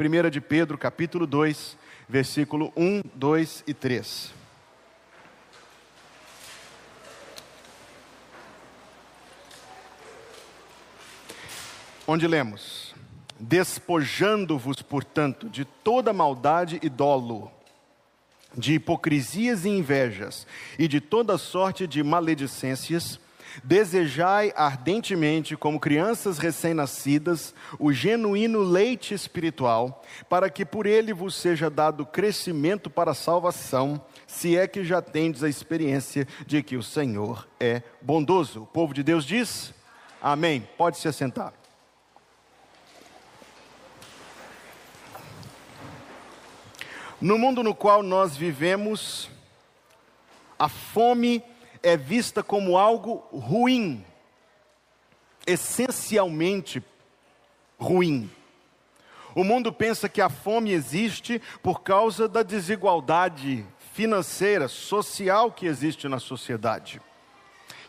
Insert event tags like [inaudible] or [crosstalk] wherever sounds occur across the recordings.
1 de Pedro, capítulo 2, versículo 1, 2 e 3. Onde lemos: Despojando-vos, portanto, de toda maldade e dolo, de hipocrisias e invejas, e de toda sorte de maledicências, Desejai ardentemente, como crianças recém-nascidas, o genuíno leite espiritual, para que por ele vos seja dado crescimento para a salvação, se é que já tendes a experiência de que o Senhor é bondoso. O povo de Deus diz: Amém. Pode se assentar. No mundo no qual nós vivemos, a fome é vista como algo ruim, essencialmente ruim. O mundo pensa que a fome existe por causa da desigualdade financeira, social que existe na sociedade.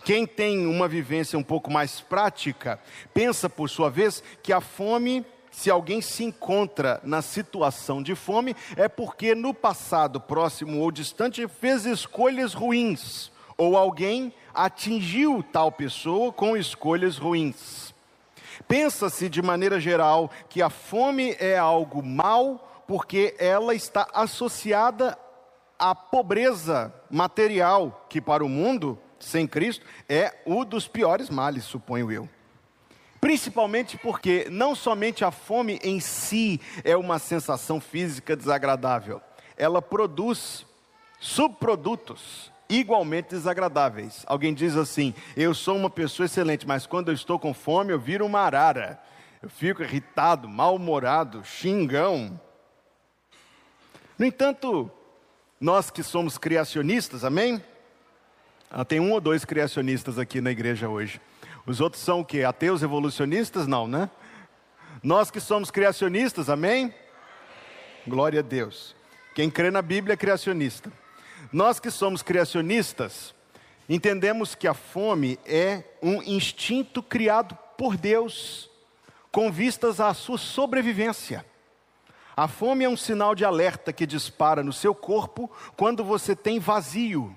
Quem tem uma vivência um pouco mais prática, pensa, por sua vez, que a fome, se alguém se encontra na situação de fome, é porque no passado próximo ou distante fez escolhas ruins ou alguém atingiu tal pessoa com escolhas ruins. Pensa-se de maneira geral que a fome é algo mal porque ela está associada à pobreza material, que para o mundo sem Cristo é o dos piores males, suponho eu. Principalmente porque não somente a fome em si é uma sensação física desagradável, ela produz subprodutos igualmente desagradáveis. Alguém diz assim: Eu sou uma pessoa excelente, mas quando eu estou com fome, eu viro uma arara. Eu fico irritado, mal-humorado, xingão. No entanto, nós que somos criacionistas, amém? Ah, tem um ou dois criacionistas aqui na igreja hoje. Os outros são o quê? Ateus evolucionistas? Não, né? Nós que somos criacionistas, amém? amém? Glória a Deus. Quem crê na Bíblia é criacionista. Nós que somos criacionistas, entendemos que a fome é um instinto criado por Deus, com vistas à sua sobrevivência. A fome é um sinal de alerta que dispara no seu corpo quando você tem vazio,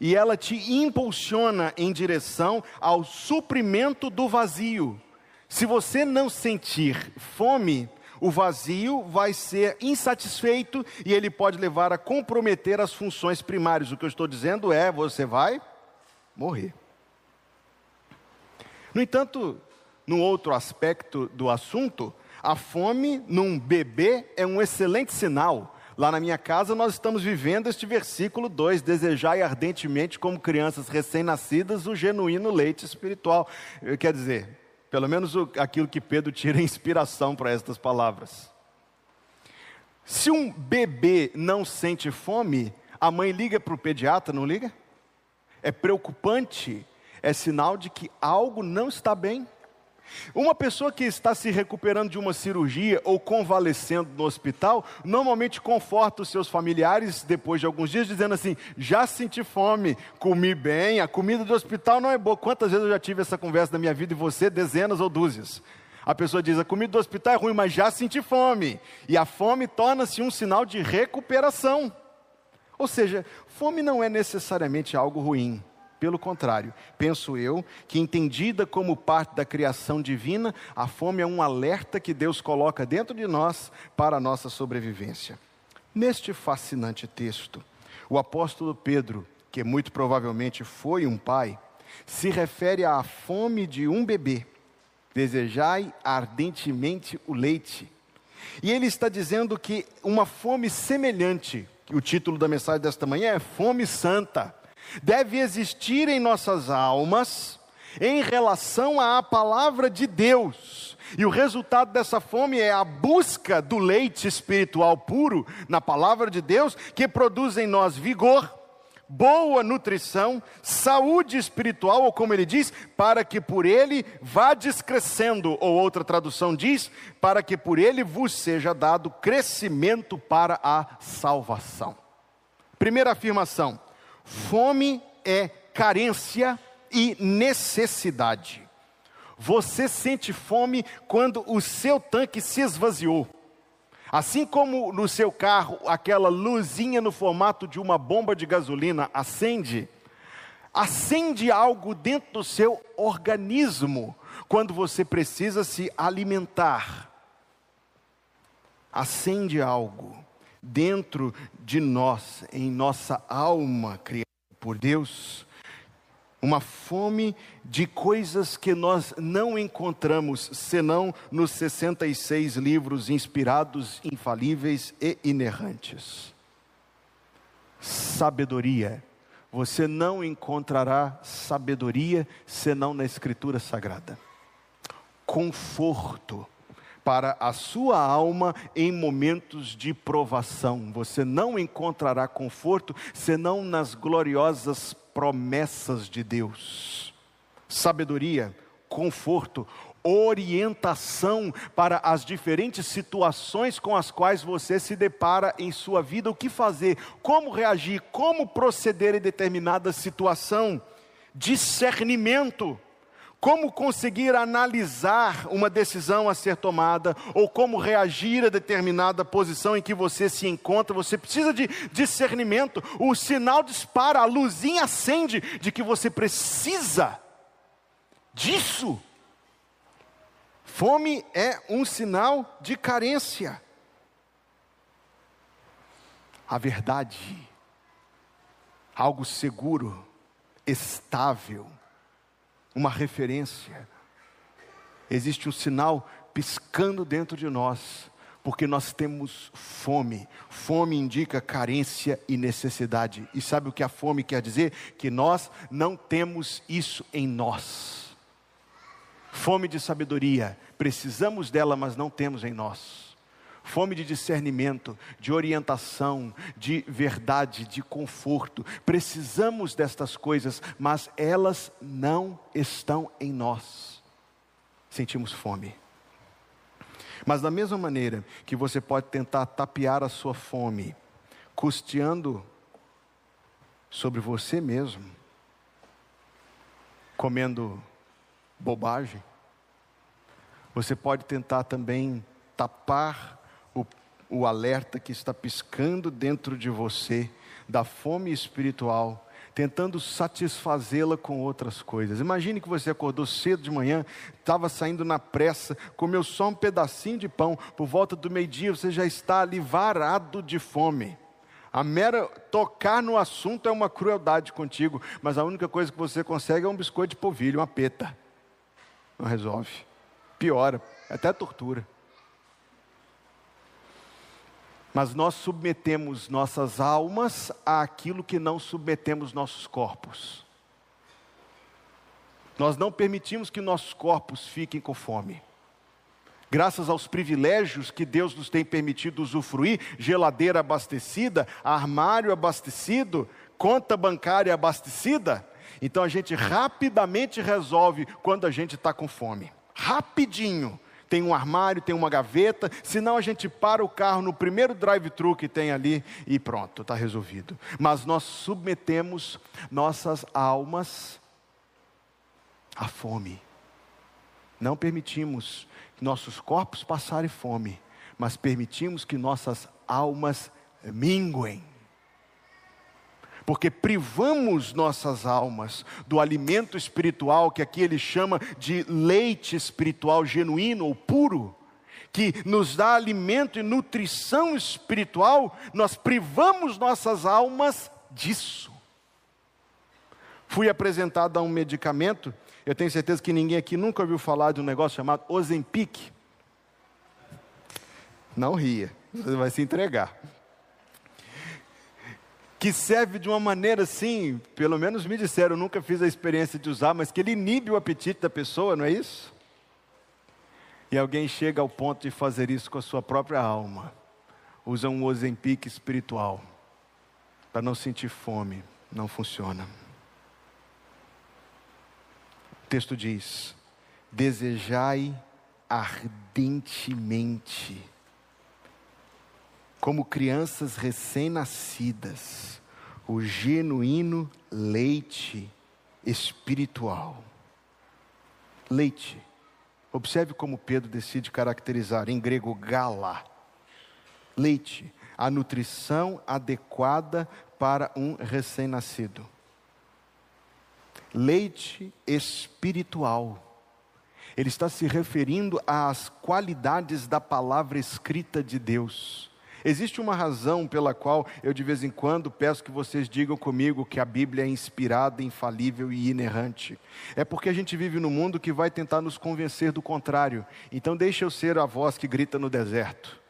e ela te impulsiona em direção ao suprimento do vazio. Se você não sentir fome, o vazio vai ser insatisfeito e ele pode levar a comprometer as funções primárias. O que eu estou dizendo é: você vai morrer. No entanto, no outro aspecto do assunto, a fome num bebê é um excelente sinal. Lá na minha casa nós estamos vivendo este versículo 2: desejai ardentemente, como crianças recém-nascidas, o genuíno leite espiritual. Quer dizer, pelo menos aquilo que Pedro tira [laughs] inspiração para estas palavras. Se um bebê não sente fome, a mãe liga para o pediatra, não liga? É preocupante, é sinal de que algo não está bem. Uma pessoa que está se recuperando de uma cirurgia ou convalescendo no hospital, normalmente conforta os seus familiares depois de alguns dias, dizendo assim: já senti fome, comi bem, a comida do hospital não é boa. Quantas vezes eu já tive essa conversa na minha vida e você, dezenas ou dúzias? A pessoa diz: a comida do hospital é ruim, mas já senti fome. E a fome torna-se um sinal de recuperação. Ou seja, fome não é necessariamente algo ruim. Pelo contrário, penso eu que, entendida como parte da criação divina, a fome é um alerta que Deus coloca dentro de nós para a nossa sobrevivência. Neste fascinante texto, o apóstolo Pedro, que muito provavelmente foi um pai, se refere à fome de um bebê. Desejai ardentemente o leite. E ele está dizendo que uma fome semelhante, o título da mensagem desta manhã é Fome Santa deve existir em nossas almas em relação à palavra de Deus. E o resultado dessa fome é a busca do leite espiritual puro na palavra de Deus, que produz em nós vigor, boa nutrição, saúde espiritual, ou como ele diz, para que por ele vá descrescendo, ou outra tradução diz, para que por ele vos seja dado crescimento para a salvação. Primeira afirmação: Fome é carência e necessidade. Você sente fome quando o seu tanque se esvaziou. Assim como no seu carro aquela luzinha no formato de uma bomba de gasolina acende, acende algo dentro do seu organismo quando você precisa se alimentar. Acende algo dentro de nós, em nossa alma criada por Deus, uma fome de coisas que nós não encontramos senão nos 66 livros inspirados, infalíveis e inerrantes. Sabedoria. Você não encontrará sabedoria senão na Escritura Sagrada. Conforto para a sua alma em momentos de provação. Você não encontrará conforto senão nas gloriosas promessas de Deus. Sabedoria, conforto, orientação para as diferentes situações com as quais você se depara em sua vida, o que fazer, como reagir, como proceder em determinada situação, discernimento como conseguir analisar uma decisão a ser tomada, ou como reagir a determinada posição em que você se encontra, você precisa de discernimento. O sinal dispara, a luzinha acende de que você precisa disso. Fome é um sinal de carência. A verdade, algo seguro, estável, uma referência. Existe um sinal piscando dentro de nós, porque nós temos fome. Fome indica carência e necessidade. E sabe o que a fome quer dizer? Que nós não temos isso em nós. Fome de sabedoria, precisamos dela, mas não temos em nós fome de discernimento, de orientação, de verdade, de conforto. Precisamos destas coisas, mas elas não estão em nós. Sentimos fome. Mas da mesma maneira que você pode tentar tapear a sua fome, custeando sobre você mesmo, comendo bobagem, você pode tentar também tapar o, alerta que está piscando dentro de você da fome espiritual, tentando satisfazê-la com outras coisas. Imagine que você acordou cedo de manhã, estava saindo na pressa, comeu só um pedacinho de pão, por volta do meio-dia você já está ali varado de fome. A mera tocar no assunto é uma crueldade contigo, mas a única coisa que você consegue é um biscoito de polvilho, uma peta. Não resolve. Piora, é até tortura. Mas nós submetemos nossas almas àquilo que não submetemos nossos corpos. Nós não permitimos que nossos corpos fiquem com fome. Graças aos privilégios que Deus nos tem permitido usufruir geladeira abastecida, armário abastecido, conta bancária abastecida então a gente rapidamente resolve quando a gente está com fome. Rapidinho tem um armário, tem uma gaveta, senão a gente para o carro no primeiro drive-thru que tem ali e pronto, está resolvido. Mas nós submetemos nossas almas à fome. Não permitimos que nossos corpos passarem fome, mas permitimos que nossas almas minguem porque privamos nossas almas do alimento espiritual que aqui ele chama de leite espiritual genuíno ou puro, que nos dá alimento e nutrição espiritual, nós privamos nossas almas disso. Fui apresentado a um medicamento, eu tenho certeza que ninguém aqui nunca ouviu falar de um negócio chamado Ozempic. Não ria, você vai se entregar que serve de uma maneira assim, pelo menos me disseram, nunca fiz a experiência de usar, mas que ele inibe o apetite da pessoa, não é isso? E alguém chega ao ponto de fazer isso com a sua própria alma. Usa um Ozempic espiritual para não sentir fome. Não funciona. O texto diz: desejai ardentemente como crianças recém-nascidas, o genuíno leite espiritual. Leite. Observe como Pedro decide caracterizar, em grego, gala. Leite, a nutrição adequada para um recém-nascido. Leite espiritual. Ele está se referindo às qualidades da palavra escrita de Deus. Existe uma razão pela qual eu de vez em quando peço que vocês digam comigo que a Bíblia é inspirada, infalível e inerrante. É porque a gente vive num mundo que vai tentar nos convencer do contrário. Então deixa eu ser a voz que grita no deserto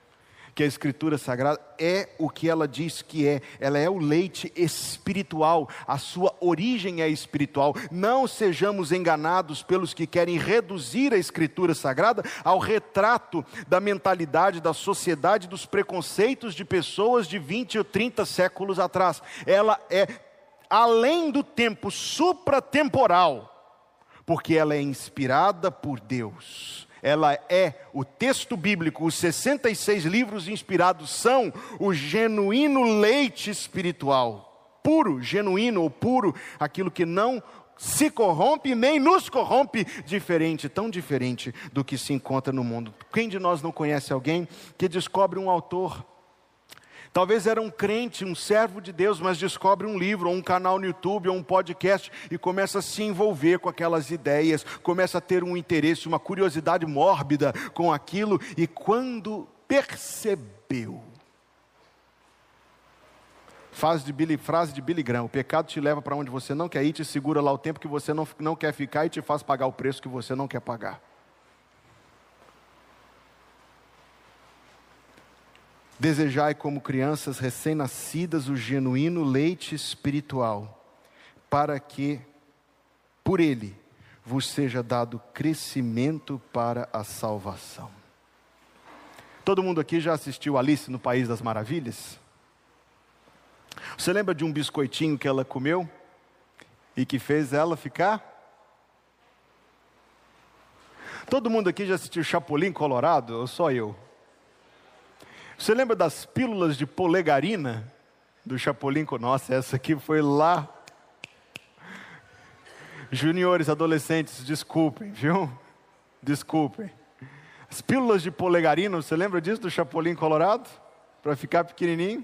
que a Escritura Sagrada é o que ela diz que é, ela é o leite espiritual, a sua origem é espiritual. Não sejamos enganados pelos que querem reduzir a Escritura Sagrada ao retrato da mentalidade da sociedade, dos preconceitos de pessoas de 20 ou 30 séculos atrás. Ela é além do tempo supratemporal, porque ela é inspirada por Deus ela é o texto bíblico, os 66 livros inspirados são o genuíno leite espiritual, puro, genuíno ou puro, aquilo que não se corrompe nem nos corrompe, diferente, tão diferente do que se encontra no mundo. Quem de nós não conhece alguém que descobre um autor Talvez era um crente, um servo de Deus, mas descobre um livro, ou um canal no YouTube, ou um podcast e começa a se envolver com aquelas ideias, começa a ter um interesse, uma curiosidade mórbida com aquilo, e quando percebeu, Frase de, Billy, frase de Billy Graham: O pecado te leva para onde você não quer ir, te segura lá o tempo que você não, não quer ficar e te faz pagar o preço que você não quer pagar. Desejai como crianças recém-nascidas o genuíno leite espiritual, para que, por ele, vos seja dado crescimento para a salvação. Todo mundo aqui já assistiu Alice no País das Maravilhas? Você lembra de um biscoitinho que ela comeu e que fez ela ficar? Todo mundo aqui já assistiu Chapolin Colorado ou só eu? Você lembra das pílulas de polegarina do Chapolin? Nossa, essa aqui foi lá. Juniores, adolescentes, desculpem, viu? Desculpem. As pílulas de polegarina, você lembra disso do Chapolin Colorado? Para ficar pequenininho?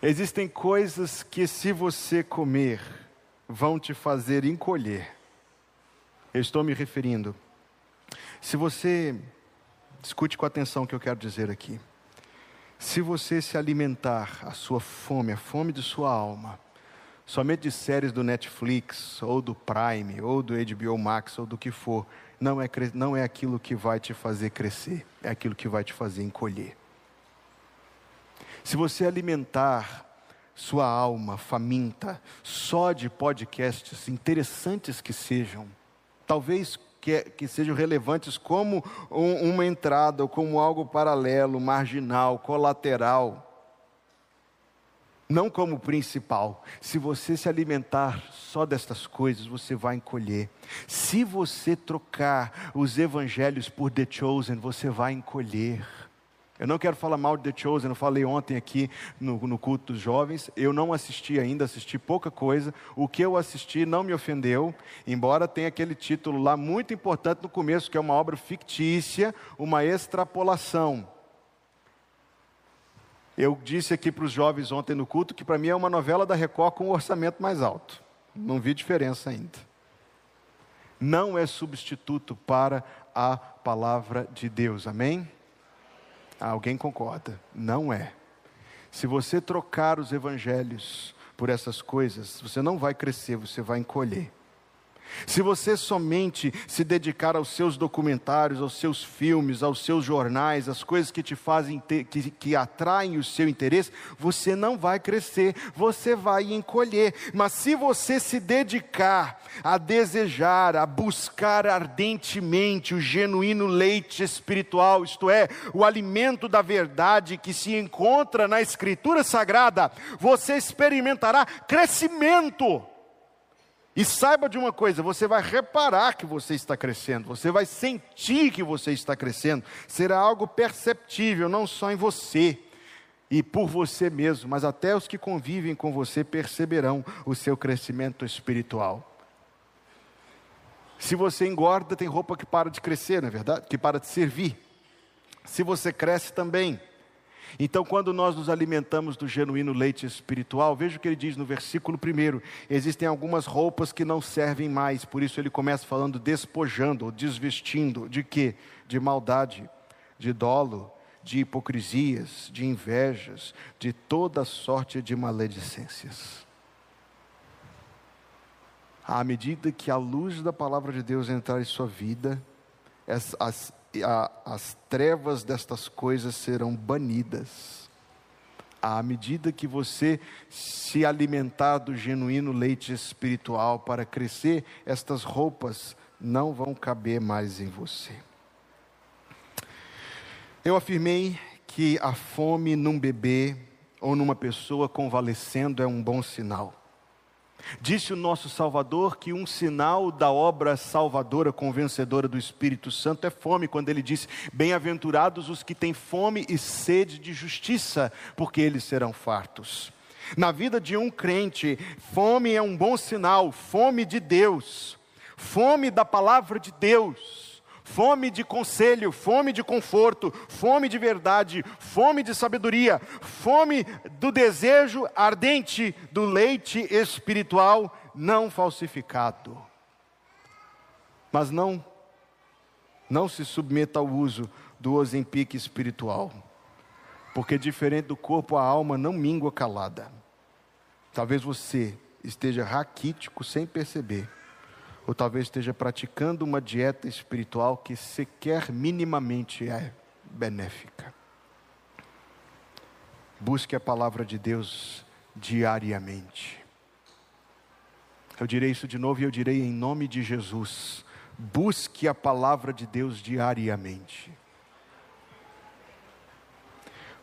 Existem coisas que, se você comer, vão te fazer encolher. Eu estou me referindo. Se você Escute com atenção o que eu quero dizer aqui. Se você se alimentar a sua fome, a fome de sua alma, somente de séries do Netflix, ou do Prime, ou do HBO Max, ou do que for, não é, não é aquilo que vai te fazer crescer, é aquilo que vai te fazer encolher. Se você alimentar sua alma faminta só de podcasts, interessantes que sejam, talvez que, que sejam relevantes como um, uma entrada, ou como algo paralelo, marginal, colateral, não como principal. Se você se alimentar só destas coisas, você vai encolher. Se você trocar os evangelhos por The Chosen, você vai encolher. Eu não quero falar mal de The Chosen, eu falei ontem aqui no, no, culto dos jovens. Eu não assisti ainda, assisti pouca coisa. O que eu assisti não me ofendeu, embora tenha aquele título lá muito importante no começo, que é uma obra fictícia, uma extrapolação. Eu disse aqui para os jovens ontem no culto que para mim é uma novela da Record com um orçamento mais alto. Não vi diferença ainda. Não é substituto para a palavra de Deus, amém? Alguém concorda? Não é. Se você trocar os evangelhos por essas coisas, você não vai crescer, você vai encolher. Se você somente se dedicar aos seus documentários, aos seus filmes, aos seus jornais, às coisas que te fazem, que, que atraem o seu interesse, você não vai crescer, você vai encolher. Mas se você se dedicar a desejar, a buscar ardentemente o genuíno leite espiritual, isto é, o alimento da verdade que se encontra na Escritura Sagrada, você experimentará crescimento e saiba de uma coisa: você vai reparar que você está crescendo, você vai sentir que você está crescendo, será algo perceptível, não só em você e por você mesmo, mas até os que convivem com você perceberão o seu crescimento espiritual. Se você engorda, tem roupa que para de crescer, não é verdade? Que para de servir. se você cresce também. Então, quando nós nos alimentamos do genuíno leite espiritual, veja o que ele diz no versículo 1: existem algumas roupas que não servem mais, por isso ele começa falando despojando, desvestindo, de quê? De maldade, de dolo, de hipocrisias, de invejas, de toda sorte de maledicências. À medida que a luz da palavra de Deus entrar em sua vida, as, as a, as trevas destas coisas serão banidas. À medida que você se alimentar do genuíno leite espiritual para crescer, estas roupas não vão caber mais em você. Eu afirmei que a fome num bebê ou numa pessoa convalescendo é um bom sinal. Disse o nosso Salvador que um sinal da obra salvadora, convencedora do Espírito Santo é fome, quando ele disse: Bem-aventurados os que têm fome e sede de justiça, porque eles serão fartos. Na vida de um crente, fome é um bom sinal, fome de Deus, fome da palavra de Deus fome de conselho, fome de conforto, fome de verdade, fome de sabedoria, fome do desejo ardente do leite espiritual não falsificado. Mas não não se submeta ao uso do ozempique espiritual, porque diferente do corpo, a alma não mingua calada. Talvez você esteja raquítico sem perceber ou talvez esteja praticando uma dieta espiritual que sequer minimamente é benéfica. Busque a palavra de Deus diariamente. Eu direi isso de novo e eu direi em nome de Jesus. Busque a palavra de Deus diariamente.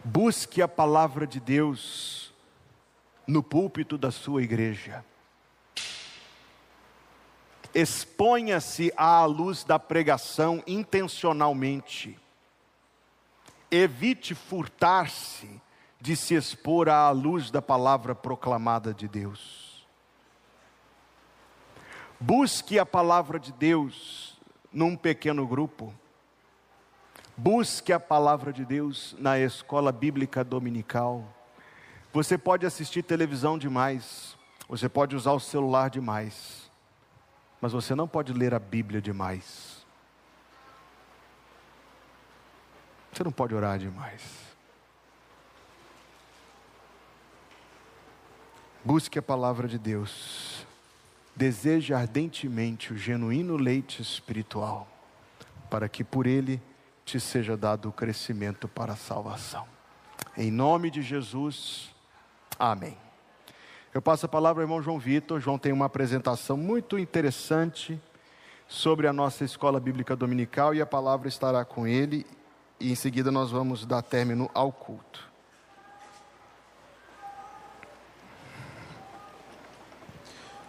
Busque a palavra de Deus no púlpito da sua igreja exponha-se à luz da pregação intencionalmente. Evite furtar-se de se expor à luz da palavra proclamada de Deus. Busque a palavra de Deus num pequeno grupo. Busque a palavra de Deus na escola bíblica dominical. Você pode assistir televisão demais, você pode usar o celular demais mas você não pode ler a Bíblia demais. Você não pode orar demais. Busque a palavra de Deus. Deseje ardentemente o genuíno leite espiritual, para que por ele te seja dado o crescimento para a salvação. Em nome de Jesus, amém. Eu passo a palavra ao irmão João Vitor. João tem uma apresentação muito interessante sobre a nossa escola bíblica dominical e a palavra estará com ele. E em seguida nós vamos dar término ao culto.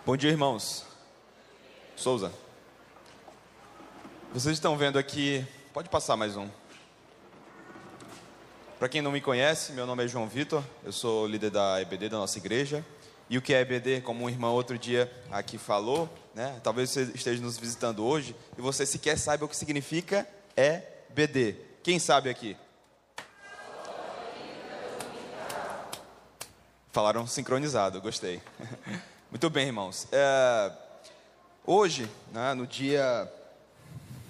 Bom dia, irmãos. Souza. Vocês estão vendo aqui. Pode passar mais um. Para quem não me conhece, meu nome é João Vitor, eu sou líder da EBD da nossa igreja. E o que é EBD, como um irmão outro dia aqui falou, né? talvez você esteja nos visitando hoje e você sequer saiba o que significa EBD. Quem sabe aqui? Falaram sincronizado, gostei. [laughs] Muito bem, irmãos. É, hoje, né, no, dia,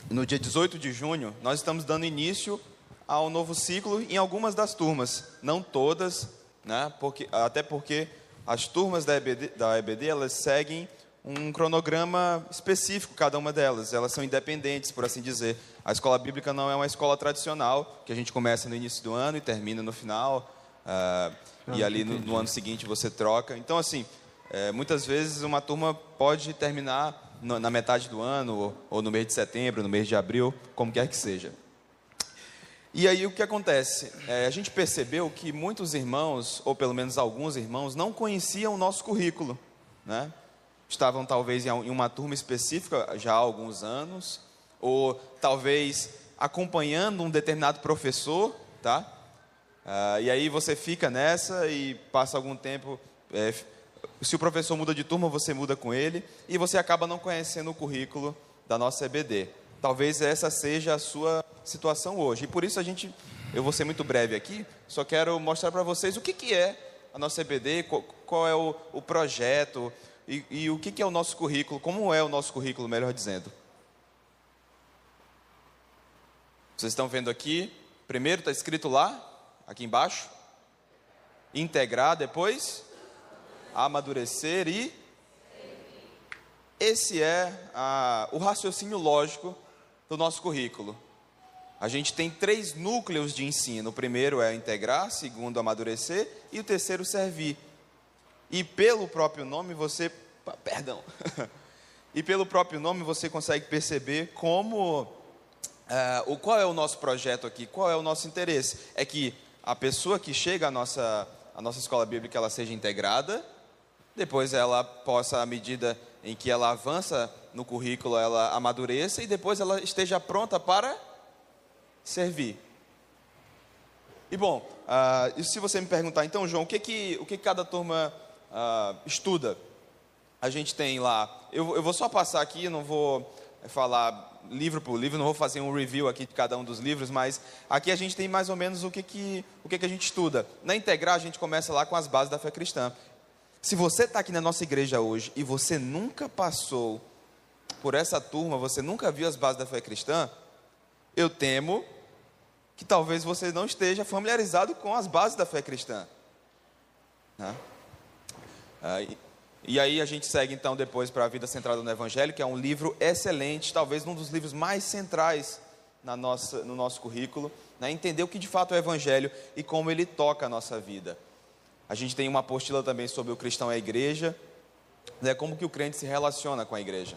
no dia 18 de junho, nós estamos dando início ao novo ciclo em algumas das turmas. Não todas, né, porque, até porque as turmas da EBD, da EBD elas seguem um cronograma específico, cada uma delas. Elas são independentes, por assim dizer. A escola bíblica não é uma escola tradicional, que a gente começa no início do ano e termina no final. Uh, e ali no, no, ano seguinte você troca. Então, assim, é, muitas vezes uma turma pode terminar no, na metade do ano, ou, ou no mês de setembro, no mês de abril, como quer que seja. E aí o que acontece? É, a gente percebeu que muitos irmãos, ou pelo menos alguns irmãos, não conheciam o nosso currículo, né? Estavam talvez em uma turma específica já há alguns anos, ou talvez acompanhando um determinado professor, tá? Ah, e aí você fica nessa e passa algum tempo. É, se o professor muda de turma, você muda com ele e você acaba não conhecendo o currículo da nossa EBD. Talvez essa seja a sua situação hoje. E por isso a gente, eu vou ser muito breve aqui, só quero mostrar para vocês o que, que é a nossa EBD, qual, qual é o, o projeto e, e, o que, que é o nosso currículo, como é o nosso currículo, melhor dizendo. Vocês estão vendo aqui, primeiro está escrito lá, aqui embaixo, integrar, depois amadurecer e esse é a, o raciocínio lógico do nosso currículo. A gente tem três núcleos de ensino. O primeiro é integrar, o segundo amadurecer e o terceiro servir. E pelo próprio nome você, perdão. [laughs] e pelo próprio nome você consegue perceber como uh, o qual é o nosso projeto aqui, qual é o nosso interesse. É que a pessoa que chega à nossa, à nossa escola bíblica ela seja integrada, depois ela possa, à medida em que ela avança no currículo, ela amadureça e depois ela esteja pronta para servir. E bom, uh, e se você me perguntar, então, João, o que que, o que cada turma uh, estuda? A gente tem lá, eu, eu vou só passar aqui, não vou falar livro por livro, não vou fazer um review aqui de cada um dos livros, mas aqui a gente tem mais ou menos o que, que, o que, que a gente estuda. Na Integrar, a gente começa lá com as bases da fé cristã. Se você está aqui na nossa igreja hoje e você nunca passou por essa turma, você nunca viu as bases da fé cristã, eu temo que talvez você não esteja familiarizado com as bases da fé cristã. Né? Ah, e aí a gente segue então depois para a Vida Centrada no Evangelho, que é um livro excelente, talvez um dos livros mais centrais na nossa, no nosso currículo, né? entender o que de fato é o Evangelho e como ele toca a nossa vida. A gente tem uma apostila também sobre o cristão e a igreja, né, como que o crente se relaciona com a igreja.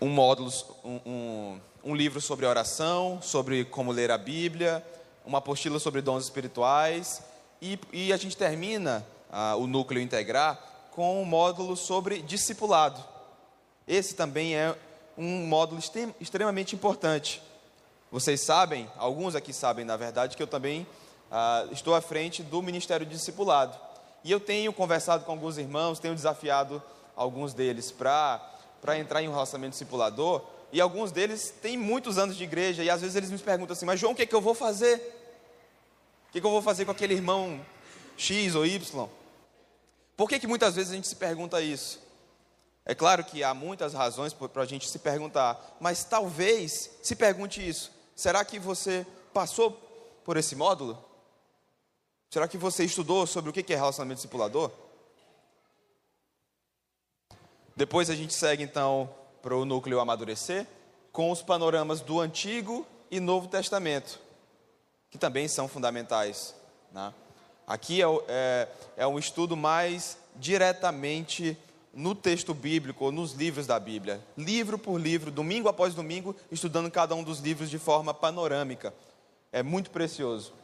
Um módulo, um, um livro sobre oração, sobre como ler a Bíblia, uma apostila sobre dons espirituais, e, e a gente termina ah, o núcleo integrar com um módulo sobre discipulado. Esse também é um módulo extremamente importante. Vocês sabem, alguns aqui sabem, na verdade, que eu também ah, estou à frente do Ministério de Discipulado. E eu tenho conversado com alguns irmãos, tenho desafiado alguns deles para entrar em um relacionamento discipulador. E alguns deles têm muitos anos de igreja, e às vezes eles me perguntam assim: Mas João, o que, é que eu vou fazer? O que, é que eu vou fazer com aquele irmão X ou Y? Por que, que muitas vezes a gente se pergunta isso? É claro que há muitas razões para a gente se perguntar, mas talvez se pergunte isso: será que você passou por esse módulo? Será que você estudou sobre o que é relacionamento discipulador? Depois a gente segue então para o núcleo amadurecer, com os panoramas do Antigo e Novo Testamento, que também são fundamentais. Né? Aqui é, é, é um estudo mais diretamente no texto bíblico, ou nos livros da Bíblia, livro por livro, domingo após domingo, estudando cada um dos livros de forma panorâmica. É muito precioso.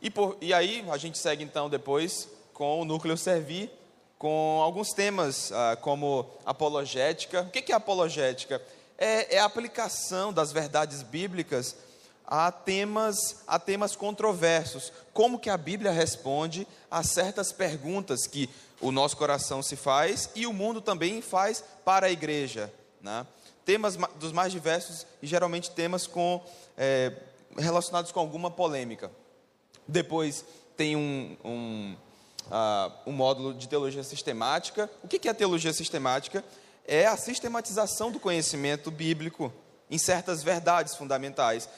E, por, e aí a gente segue então depois com o núcleo servir, com alguns temas ah, como apologética. O que é apologética? É, é, a aplicação das verdades bíblicas a temas, a temas controversos. Como que a Bíblia responde a certas perguntas que o nosso coração se faz e o mundo também faz para a igreja. Né? Temas dos mais diversos e geralmente temas com, é, relacionados com alguma polêmica. Depois tem um, um, uh, um módulo de teologia sistemática. O que é teologia sistemática? É a sistematização do conhecimento bíblico em certas verdades fundamentais.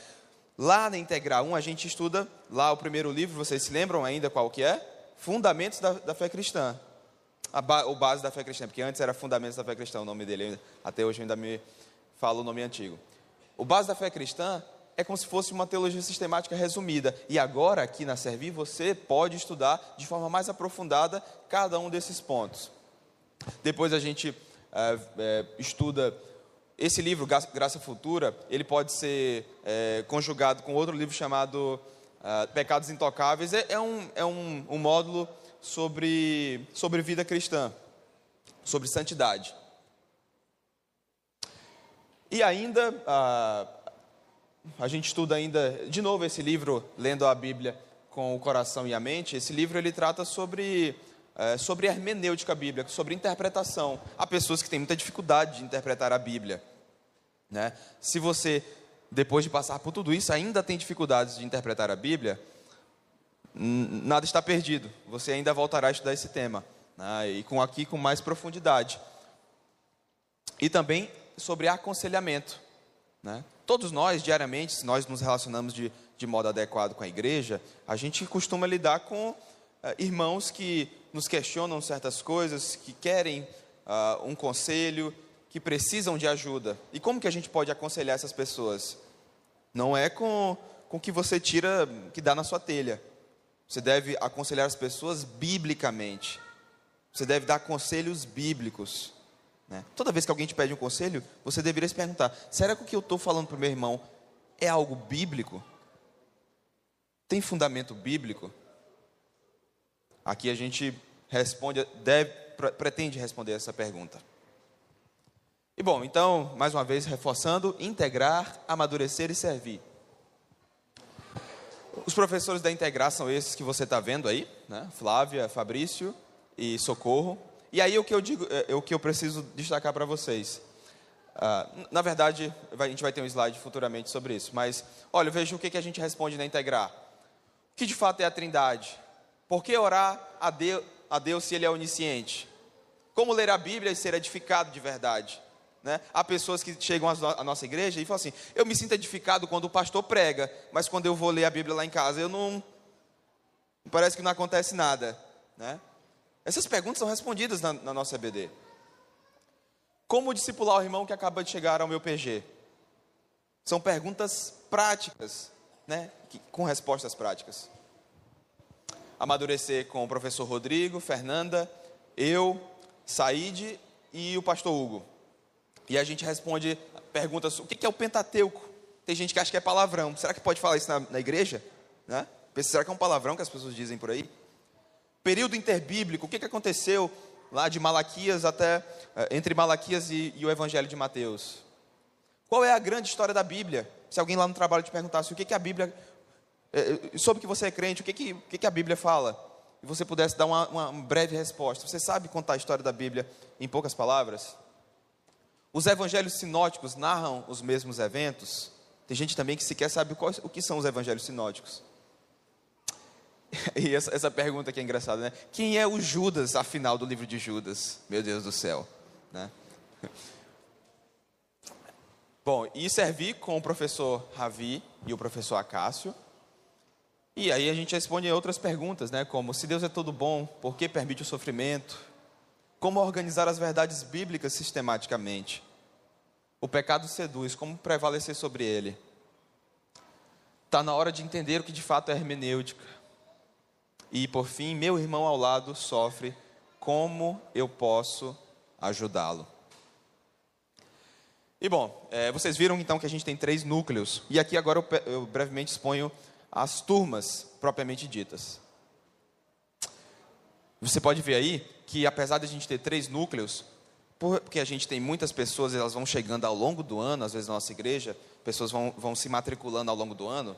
Lá na Integral 1, a gente estuda, lá o primeiro livro, vocês se lembram ainda qual que é? Fundamentos da, da Fé Cristã. A ba, o base da fé cristã, porque antes era Fundamentos da Fé Cristã o nome dele, até hoje ainda me fala o nome antigo. O base da fé cristã é como se fosse uma teologia sistemática resumida. E agora, aqui na Servir, você pode estudar de forma mais aprofundada cada um desses pontos. Depois a gente é, é, estuda esse livro, Graça Futura, ele pode ser é, conjugado com outro livro chamado Pecados Intocáveis. É, é, um, é um, um módulo sobre, sobre vida cristã, sobre santidade. E ainda, a gente estuda ainda, de novo, esse livro, Lendo a Bíblia com o Coração e a Mente. Esse livro ele trata sobre é, sobre hermenêutica bíblica, sobre interpretação. Há pessoas que têm muita dificuldade de interpretar a Bíblia. Né? Se você, depois de passar por tudo isso, ainda tem dificuldades de interpretar a Bíblia, nada está perdido. Você ainda voltará a estudar esse tema. Né? E com aqui com mais profundidade. E também sobre aconselhamento. Né? Todos nós, diariamente, se nós nos relacionamos de, de modo adequado com a igreja, a gente costuma lidar com uh, irmãos que nos questionam certas coisas, que querem uh, um conselho, que precisam de ajuda. E como que a gente pode aconselhar essas pessoas? Não é com com que você tira, que dá na sua telha. Você deve aconselhar as pessoas biblicamente. Você deve dar conselhos bíblicos. Né? Toda vez que alguém te pede um conselho, você deveria se perguntar: será que o que eu estou falando para o meu irmão é algo bíblico? Tem fundamento bíblico? Aqui a gente responde, deve, pretende responder essa pergunta. E bom, então, mais uma vez, reforçando: integrar, amadurecer e servir. Os professores da integrar são esses que você está vendo aí, né? Flávia, Fabrício e Socorro. E aí o que eu digo, é, o que eu preciso destacar para vocês. Uh, na verdade, a gente vai ter um slide futuramente sobre isso. Mas, olha, veja o que, que a gente responde na integrar. O que de fato é a trindade? Por que orar a Deus, a Deus se Ele é onisciente? Como ler a Bíblia e ser edificado de verdade? Né? Há pessoas que chegam à nossa igreja e falam assim: eu me sinto edificado quando o pastor prega, mas quando eu vou ler a Bíblia lá em casa, eu não. Parece que não acontece nada. Né? Essas perguntas são respondidas na, na nossa EBD. Como discipular o irmão que acaba de chegar ao meu PG? São perguntas práticas, né? com respostas práticas amadurecer com o professor Rodrigo, Fernanda, eu, Said e o pastor Hugo. E a gente responde perguntas: o que é o Pentateuco? Tem gente que acha que é palavrão. Será que pode falar isso na, na igreja? Né? Será que é um palavrão que as pessoas dizem por aí? Período interbíblico, o que, que aconteceu lá de Malaquias até eh, entre Malaquias e, e, o Evangelho de Mateus? Qual é a grande história da Bíblia? Se alguém lá no trabalho te perguntasse o que, que a Bíblia é, é, sobre que você é crente, o que, que, o que, que a Bíblia fala? E você pudesse dar uma, uma breve resposta. Você sabe contar a história da Bíblia em poucas palavras? Os evangelhos sinóticos narram os mesmos eventos? Tem gente também que sequer sabe o que são os evangelhos sinóticos. [laughs] E essa, essa, pergunta aqui é engraçada, né? Quem é o Judas, afinal, do livro de Judas? Meu Deus do céu, né? [laughs] Bom, e servi com o professor Ravi e o professor Acácio e aí a gente responde outras perguntas, né? Como se Deus é todo bom, por que permite o sofrimento? Como organizar as verdades bíblicas sistematicamente? O pecado seduz, como prevalecer sobre ele? Está na hora de entender o que de fato é hermenêutica. E por fim, meu irmão ao lado sofre, como eu posso ajudá-lo? E bom, é, vocês viram então que a gente tem três núcleos. E aqui agora eu, eu brevemente exponho as turmas propriamente ditas. Você pode ver aí que apesar de a gente ter três núcleos, porque a gente tem muitas pessoas, elas vão chegando ao longo do ano, às vezes na nossa igreja, pessoas vão, vão se matriculando ao longo do ano,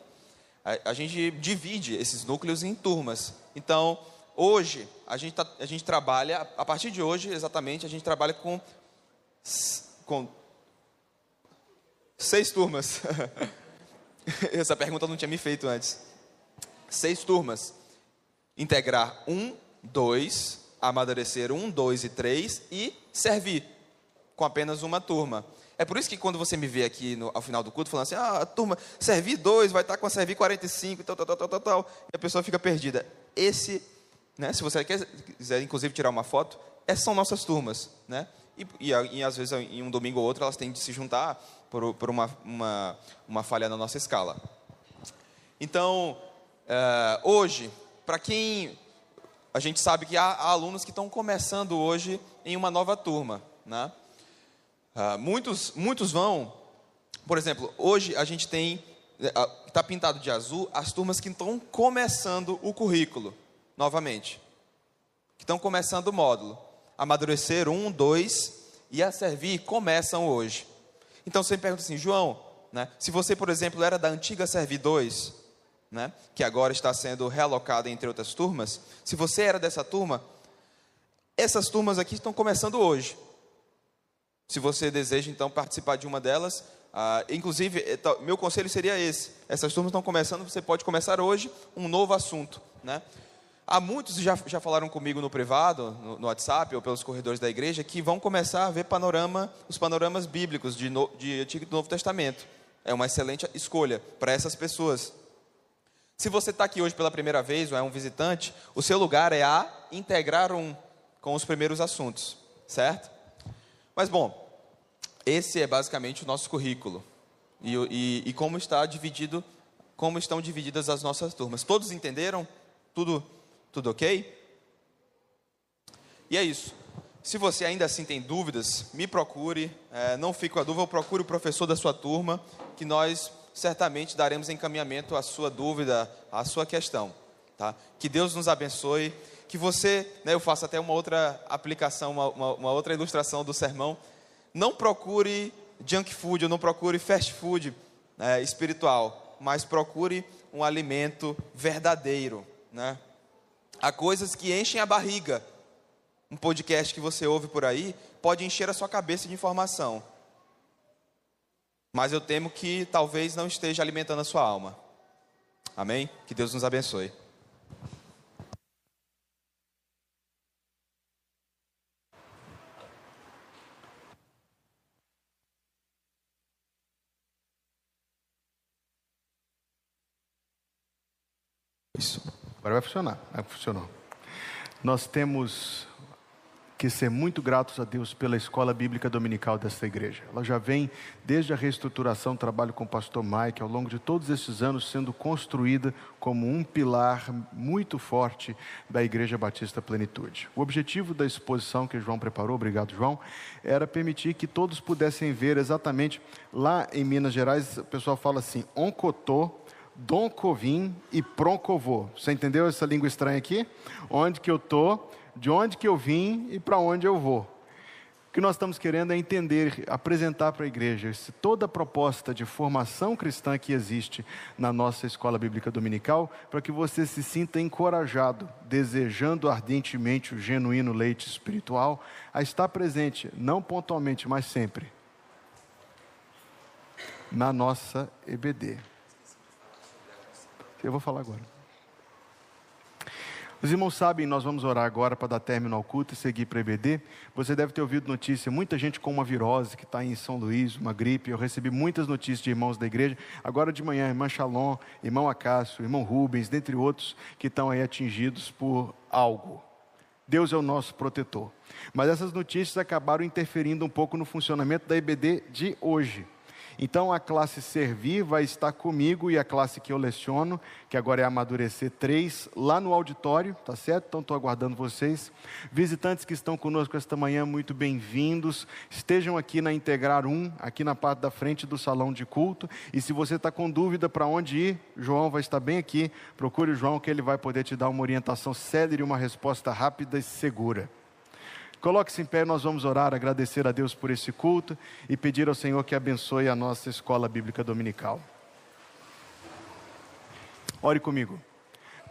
a, gente divide esses núcleos em turmas. Então, hoje, a gente, tá, a gente trabalha, a partir de hoje, exatamente, a gente trabalha com, com seis turmas. [laughs] Essa pergunta não tinha me feito antes. Seis turmas. Integrar um, dois, amadurecer um, dois e três e servir com apenas uma turma. É por isso que quando você me vê aqui no, ao final do culto falando assim, ah, turma, servir dois, vai estar com a servir 45, tal, tal, tal, tal, tal, e a pessoa fica perdida. Esse, né, se você quer, quiser inclusive tirar uma foto, essas são nossas turmas, né? E, e, e às vezes em um domingo ou outro elas têm de se juntar por, por uma, uma, uma falha na nossa escala. Então, é, hoje, para quem. A gente sabe que há, há, alunos que estão começando hoje em uma nova turma. Né? É, muitos, muitos vão. Por exemplo, hoje a gente tem. Está pintado de azul as turmas que estão começando o currículo, novamente. Que estão começando o módulo. Amadurecer um, dois e a servir começam hoje. Então você me pergunta assim, João, né, se você, por exemplo, era da antiga Servi 2, né, que agora está sendo realocada entre outras turmas, se você era dessa turma, Essas turmas aqui estão começando hoje. Se você deseja então participar de uma delas, ah, inclusive, eh, meu conselho seria esse: essas turmas estão começando, você pode começar hoje um novo assunto. Né? Há muitos já, já falaram comigo no privado, no, no, WhatsApp ou pelos corredores da igreja, que vão começar a ver panorama, os panoramas bíblicos de, no, de Antigo e Novo Testamento. É uma excelente escolha para essas pessoas. Se você está aqui hoje pela primeira vez ou é um visitante, o seu lugar é a integrar um com os primeiros assuntos, certo? Mas bom, esse é basicamente o nosso currículo. E, e, e, como está dividido, como estão divididas as nossas turmas. Todos entenderam? Tudo, tudo ok? E é isso. Se você ainda assim tem dúvidas, me procure. É, não fique com a dúvida, procure o professor da sua turma, que nós certamente daremos encaminhamento à sua dúvida, à sua questão. Tá? Que Deus nos abençoe. Que você, né, eu faço até uma outra aplicação, uma, uma, uma outra ilustração do sermão não procure junk food, não procure fast food né, espiritual, mas procure um alimento verdadeiro. Né? Há coisas que enchem a barriga. Um podcast que você ouve por aí pode encher a sua cabeça de informação. Mas eu temo que talvez não esteja alimentando a sua alma. Amém? Que Deus nos abençoe. Isso. Agora vai funcionar. Vai funcionar. Nós temos que ser muito gratos a Deus pela escola bíblica dominical dessa igreja. Ela já vem desde a reestruturação, trabalho com o pastor Mike, ao longo de todos esses anos, sendo construída como um pilar muito forte da Igreja Batista Plenitude. O objetivo da exposição que João preparou, obrigado João, era permitir que todos pudessem ver exatamente lá em Minas Gerais, o pessoal fala assim, oncotô, Dom Covim e Proncovô. Você entendeu essa língua estranha aqui? Onde que eu estou, de onde que eu vim e para onde eu vou. O que nós estamos querendo é entender, apresentar para a igreja toda a proposta de formação cristã que existe na nossa escola bíblica dominical, para que você se sinta encorajado, desejando ardentemente o genuíno leite espiritual, a estar presente, não pontualmente, mas sempre, na nossa EBD. Eu vou falar agora. Os irmãos sabem, nós vamos orar agora para dar término ao culto e seguir para EBD. Você deve ter ouvido notícia, muita gente com uma virose que está em São Luís, uma gripe. Eu recebi muitas notícias de irmãos da igreja. Agora de manhã, irmã Shalom, irmão Acácio, irmão Rubens, dentre outros que estão aí atingidos por algo. Deus é o nosso protetor. Mas essas notícias acabaram interferindo um pouco no funcionamento da EBD de hoje. Então a classe Servir vai estar comigo e a classe que eu leciono, que agora é Amadurecer 3, lá no auditório, tá certo? Então estou aguardando vocês. Visitantes que estão conosco esta manhã, muito bem-vindos. Estejam aqui na Integrar 1, aqui na parte da frente do salão de culto. E se você está com dúvida para onde ir, João vai estar bem aqui. Procure o João que ele vai poder te dar uma orientação célere e uma resposta rápida e segura. Coloque-se em pé, nós vamos orar, agradecer a Deus por esse culto e pedir ao Senhor que abençoe a nossa escola bíblica dominical. Ore comigo.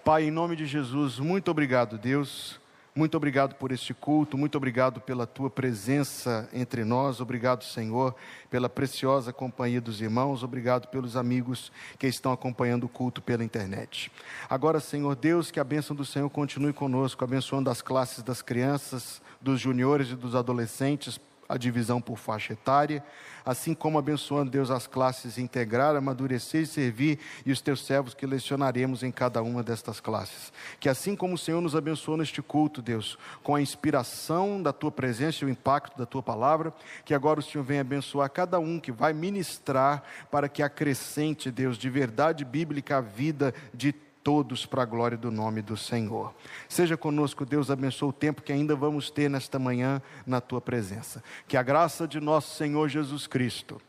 Pai, em nome de Jesus, muito obrigado, Deus. Muito obrigado por este culto, muito obrigado pela tua presença entre nós, obrigado, Senhor, pela preciosa companhia dos irmãos, obrigado pelos amigos que estão acompanhando o culto pela internet. Agora, Senhor Deus, que a bênção do Senhor continue conosco, abençoando as classes das crianças, dos juniores e dos adolescentes, a divisão por faixa etária, assim como abençoando Deus as classes integrar, amadurecer e servir e os teus servos que lecionaremos em cada uma destas classes. Que assim como o Senhor nos abençoou neste culto, Deus, com a inspiração da tua presença e o impacto da tua palavra, que agora o Senhor venha abençoar cada um que vai ministrar para que acrescente, Deus, de verdade bíblica a vida de todos para a glória do nome do Senhor. Seja conosco, Deus, abençoe o tempo que ainda vamos ter nesta manhã na tua presença. Que a graça de nosso Senhor Jesus Cristo,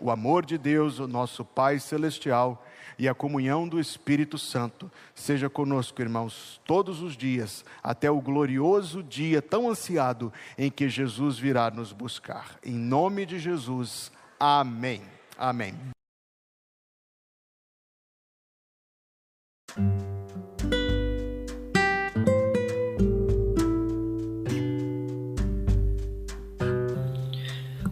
o amor de Deus, o nosso Pai celestial e a comunhão do Espírito Santo seja conosco, irmãos, todos os dias, até o glorioso dia tão ansiado em que Jesus virá nos buscar. Em nome de Jesus. Amém. Amém.